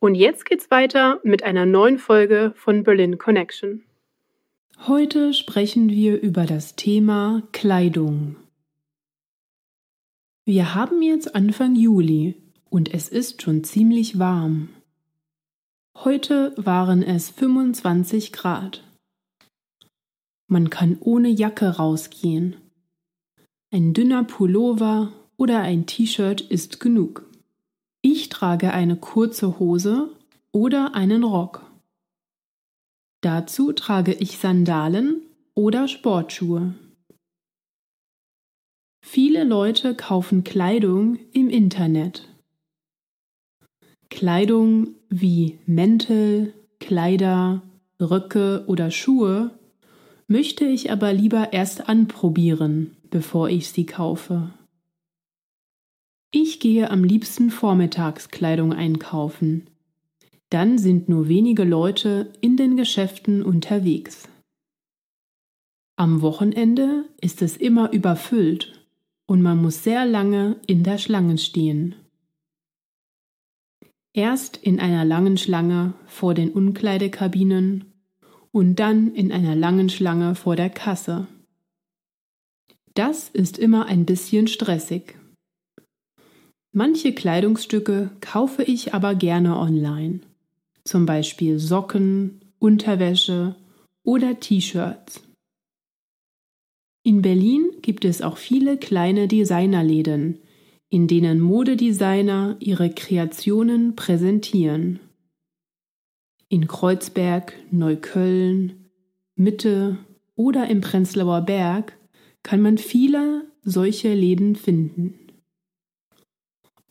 Und jetzt geht's weiter mit einer neuen Folge von Berlin Connection. Heute sprechen wir über das Thema Kleidung. Wir haben jetzt Anfang Juli und es ist schon ziemlich warm. Heute waren es 25 Grad. Man kann ohne Jacke rausgehen. Ein dünner Pullover oder ein T-Shirt ist genug. Ich trage eine kurze Hose oder einen Rock. Dazu trage ich Sandalen oder Sportschuhe. Viele Leute kaufen Kleidung im Internet. Kleidung wie Mäntel, Kleider, Röcke oder Schuhe möchte ich aber lieber erst anprobieren, bevor ich sie kaufe. Ich gehe am liebsten Vormittagskleidung einkaufen. Dann sind nur wenige Leute in den Geschäften unterwegs. Am Wochenende ist es immer überfüllt und man muss sehr lange in der Schlange stehen. Erst in einer langen Schlange vor den Umkleidekabinen und dann in einer langen Schlange vor der Kasse. Das ist immer ein bisschen stressig. Manche Kleidungsstücke kaufe ich aber gerne online, zum Beispiel Socken, Unterwäsche oder T-Shirts. In Berlin gibt es auch viele kleine Designerläden, in denen Modedesigner ihre Kreationen präsentieren. In Kreuzberg, Neukölln, Mitte oder im Prenzlauer Berg kann man viele solche Läden finden.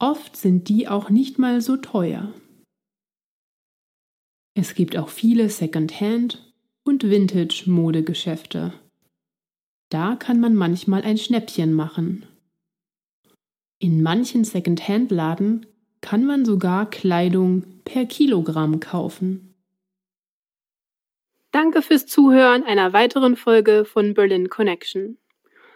Oft sind die auch nicht mal so teuer. Es gibt auch viele Second-Hand- und Vintage-Modegeschäfte. Da kann man manchmal ein Schnäppchen machen. In manchen Second-Hand-Laden kann man sogar Kleidung per Kilogramm kaufen. Danke fürs Zuhören einer weiteren Folge von Berlin Connection.